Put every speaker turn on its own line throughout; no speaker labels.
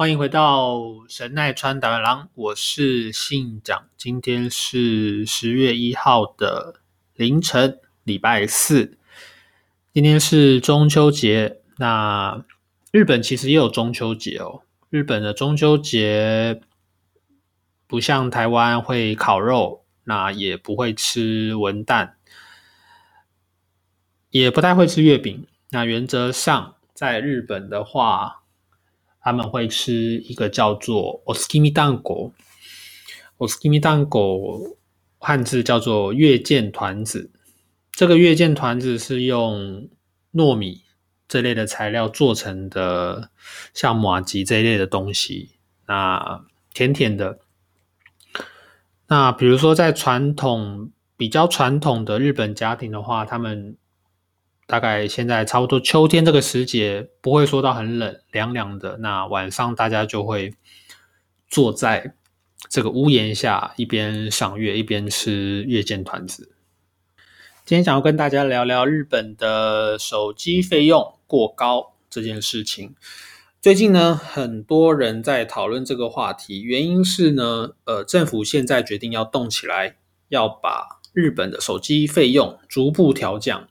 欢迎回到神奈川达郎，我是信长。今天是十月一号的凌晨，礼拜四。今天是中秋节，那日本其实也有中秋节哦。日本的中秋节不像台湾会烤肉，那也不会吃文旦，也不太会吃月饼。那原则上，在日本的话，他们会吃一个叫做 “oskimi 蛋糕 ”，“oskimi 蛋糕”汉字叫做月见团子。这个月见团子是用糯米这类的材料做成的，像马吉这一类的东西。那甜甜的。那比如说，在传统比较传统的日本家庭的话，他们。大概现在差不多秋天这个时节，不会说到很冷，凉凉的。那晚上大家就会坐在这个屋檐下，一边赏月，一边吃月见团子。今天想要跟大家聊聊日本的手机费用过高这件事情。最近呢，很多人在讨论这个话题，原因是呢，呃，政府现在决定要动起来，要把日本的手机费用逐步调降。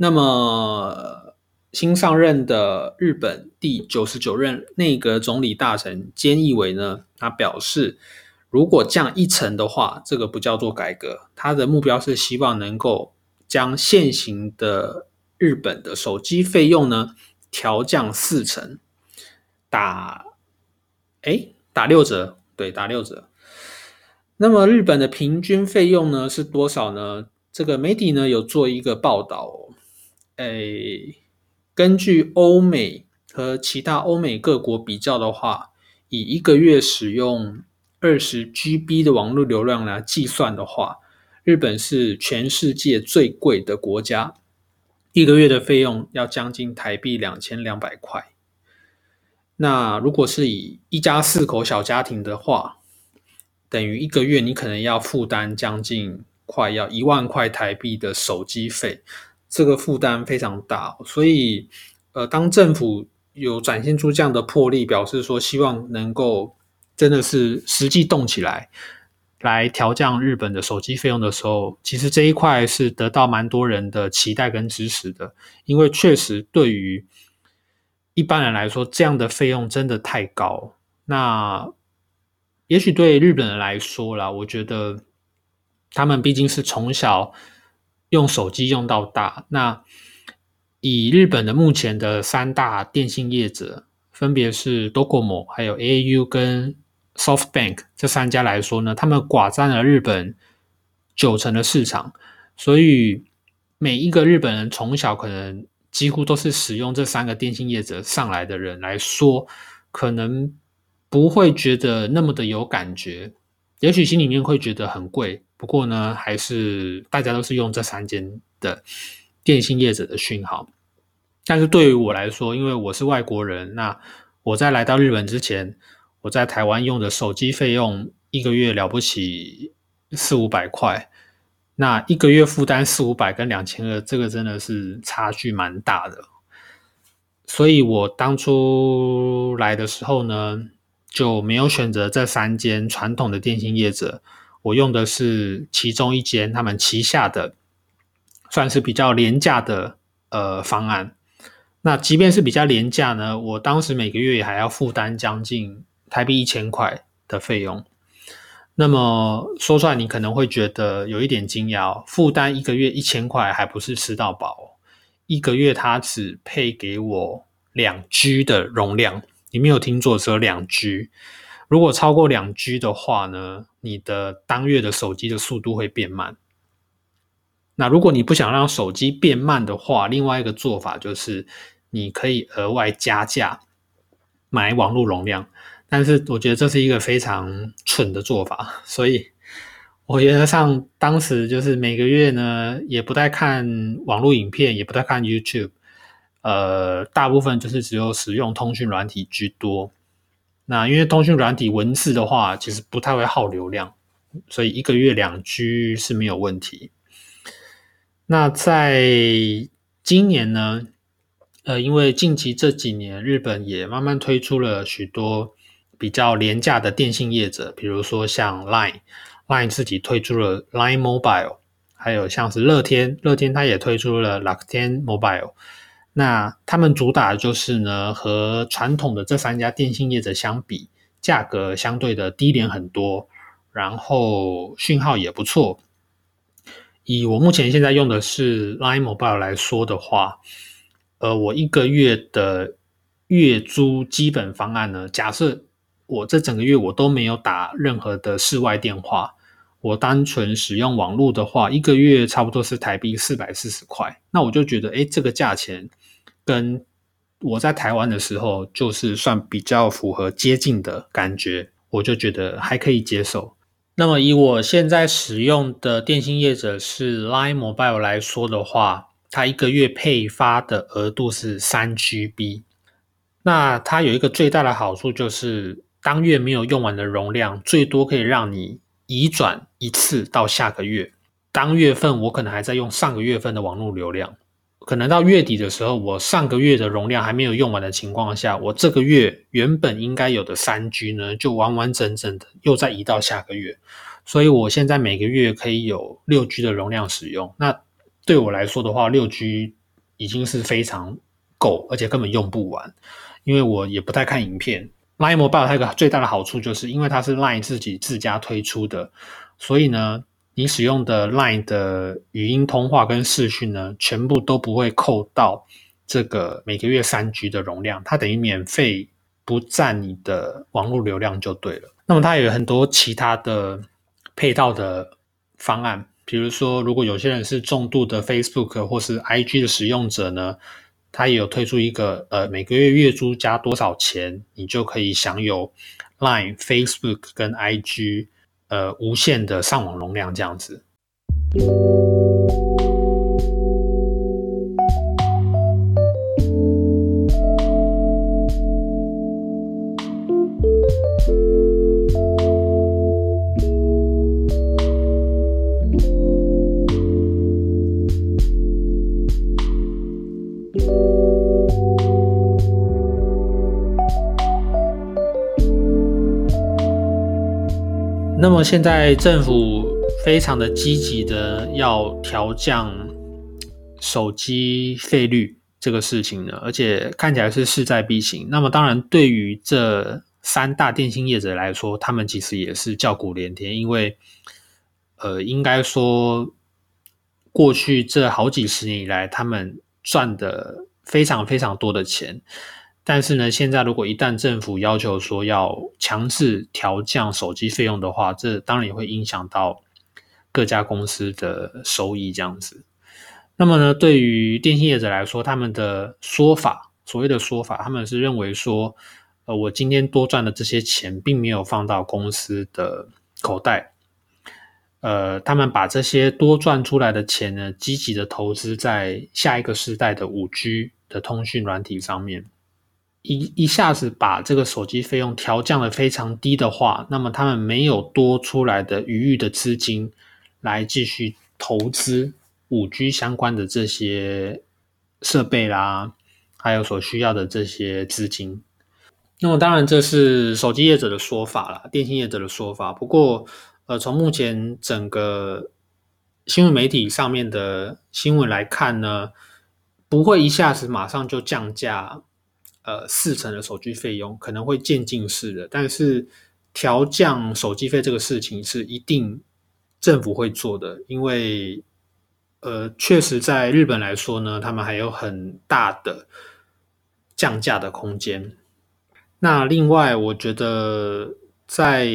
那么，新上任的日本第九十九任内阁总理大臣菅义伟呢，他表示，如果降一成的话，这个不叫做改革。他的目标是希望能够将现行的日本的手机费用呢调降四成，打哎打六折，对，打六折。那么日本的平均费用呢是多少呢？这个媒体呢有做一个报道。诶，根据欧美和其他欧美各国比较的话，以一个月使用二十 GB 的网络流量来计算的话，日本是全世界最贵的国家，一个月的费用要将近台币两千两百块。那如果是以一家四口小家庭的话，等于一个月你可能要负担将近快要一万块台币的手机费。这个负担非常大，所以，呃，当政府有展现出这样的魄力，表示说希望能够真的是实际动起来，来调降日本的手机费用的时候，其实这一块是得到蛮多人的期待跟支持的，因为确实对于一般人来说，这样的费用真的太高。那也许对日本人来说啦，我觉得他们毕竟是从小。用手机用到大，那以日本的目前的三大电信业者，分别是 Docomo、还有 AU 跟 SoftBank 这三家来说呢，他们寡占了日本九成的市场，所以每一个日本人从小可能几乎都是使用这三个电信业者上来的人来说，可能不会觉得那么的有感觉，也许心里面会觉得很贵。不过呢，还是大家都是用这三间的电信业者的讯号。但是对于我来说，因为我是外国人，那我在来到日本之前，我在台湾用的手机费用一个月了不起四五百块，那一个月负担四五百跟两千二，这个真的是差距蛮大的。所以我当初来的时候呢，就没有选择这三间传统的电信业者。我用的是其中一间他们旗下的，算是比较廉价的呃方案。那即便是比较廉价呢，我当时每个月也还要负担将近台币一千块的费用。那么说出来，你可能会觉得有一点惊讶，负担一个月一千块，还不是吃到饱，一个月它只配给我两 G 的容量，你没有听错，只有两 G。如果超过两 G 的话呢，你的当月的手机的速度会变慢。那如果你不想让手机变慢的话，另外一个做法就是你可以额外加价买网络容量。但是我觉得这是一个非常蠢的做法，所以我原则上当时就是每个月呢也不太看网络影片，也不太看 YouTube，呃，大部分就是只有使用通讯软体居多。那因为通讯软体文字的话，其实不太会耗流量，所以一个月两 G 是没有问题。那在今年呢，呃，因为近期这几年日本也慢慢推出了许多。比较廉价的电信业者，比如说像 Line，Line 自己推出了 Line Mobile，还有像是乐天，乐天它也推出了乐天 Mobile。那他们主打的就是呢，和传统的这三家电信业者相比，价格相对的低廉很多，然后讯号也不错。以我目前现在用的是 Line Mobile 来说的话，呃，我一个月的月租基本方案呢，假设我这整个月我都没有打任何的室外电话，我单纯使用网络的话，一个月差不多是台币四百四十块。那我就觉得，哎，这个价钱跟我在台湾的时候就是算比较符合接近的感觉，我就觉得还可以接受。那么以我现在使用的电信业者是 Line Mobile 来说的话，它一个月配发的额度是三 GB。那它有一个最大的好处就是。当月没有用完的容量，最多可以让你移转一次到下个月。当月份我可能还在用上个月份的网络流量，可能到月底的时候，我上个月的容量还没有用完的情况下，我这个月原本应该有的三 G 呢，就完完整整的又再移到下个月。所以我现在每个月可以有六 G 的容量使用。那对我来说的话，六 G 已经是非常够，而且根本用不完，因为我也不太看影片。Line Mobile 它一个最大的好处，就是因为它是 Line 自己自家推出的，所以呢，你使用的 Line 的语音通话跟视讯呢，全部都不会扣到这个每个月三 G 的容量，它等于免费不占你的网络流量就对了。那么它有很多其他的配套的方案，比如说，如果有些人是重度的 Facebook 或是 IG 的使用者呢？它也有推出一个，呃，每个月月租加多少钱，你就可以享有 Line、Facebook 跟 IG，呃，无限的上网容量这样子。那么现在政府非常的积极的要调降手机费率这个事情呢，而且看起来是势在必行。那么当然，对于这三大电信业者来说，他们其实也是叫苦连天，因为呃，应该说过去这好几十年以来，他们赚的非常非常多的钱。但是呢，现在如果一旦政府要求说要强制调降手机费用的话，这当然也会影响到各家公司的收益这样子。那么呢，对于电信业者来说，他们的说法，所谓的说法，他们是认为说，呃，我今天多赚的这些钱，并没有放到公司的口袋，呃，他们把这些多赚出来的钱呢，积极的投资在下一个时代的五 G 的通讯软体上面。一一下子把这个手机费用调降的非常低的话，那么他们没有多出来的余裕的资金来继续投资五 G 相关的这些设备啦，还有所需要的这些资金。那么当然这是手机业者的说法啦，电信业者的说法。不过，呃，从目前整个新闻媒体上面的新闻来看呢，不会一下子马上就降价。呃，四成的手机费用可能会渐进式的，但是调降手机费这个事情是一定政府会做的，因为呃，确实在日本来说呢，他们还有很大的降价的空间。那另外，我觉得在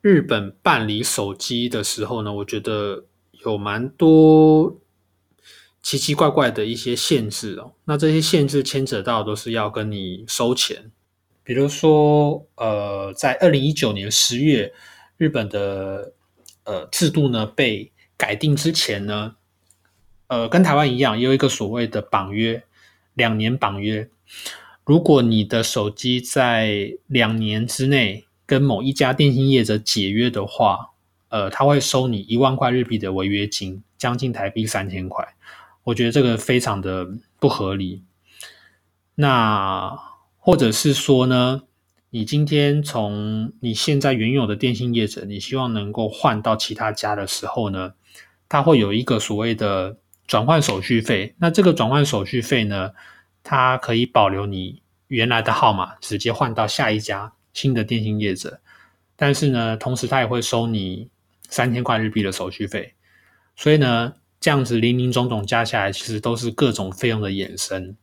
日本办理手机的时候呢，我觉得有蛮多奇奇怪怪的一些限制哦。那这些限制牵扯到都是要跟你收钱，比如说，呃，在二零一九年十月，日本的呃制度呢被改定之前呢，呃，跟台湾一样，有一个所谓的绑约，两年绑约。如果你的手机在两年之内跟某一家电信业者解约的话，呃，他会收你一万块日币的违约金，将近台币三千块。我觉得这个非常的不合理。那或者是说呢，你今天从你现在原有的电信业者，你希望能够换到其他家的时候呢，它会有一个所谓的转换手续费。那这个转换手续费呢？它可以保留你原来的号码，直接换到下一家新的电信业者，但是呢，同时它也会收你三千块日币的手续费。所以呢，这样子零零总总加起来，其实都是各种费用的衍生。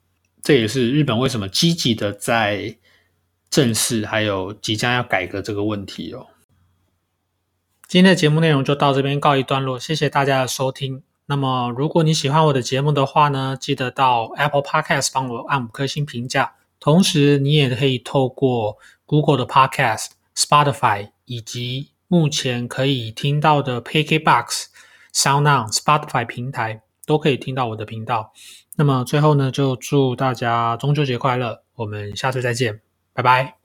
这也是日本为什么积极的在正视还有即将要改革这个问题哦。今天的节目内容就到这边告一段落，谢谢大家的收听。那么，如果你喜欢我的节目的话呢，记得到 Apple Podcast 帮我按五颗星评价。同时，你也可以透过 Google 的 Podcast、Spotify 以及目前可以听到的 PKBox、SoundOn、Spotify 平台，都可以听到我的频道。那么最后呢，就祝大家中秋节快乐！我们下次再见，拜拜。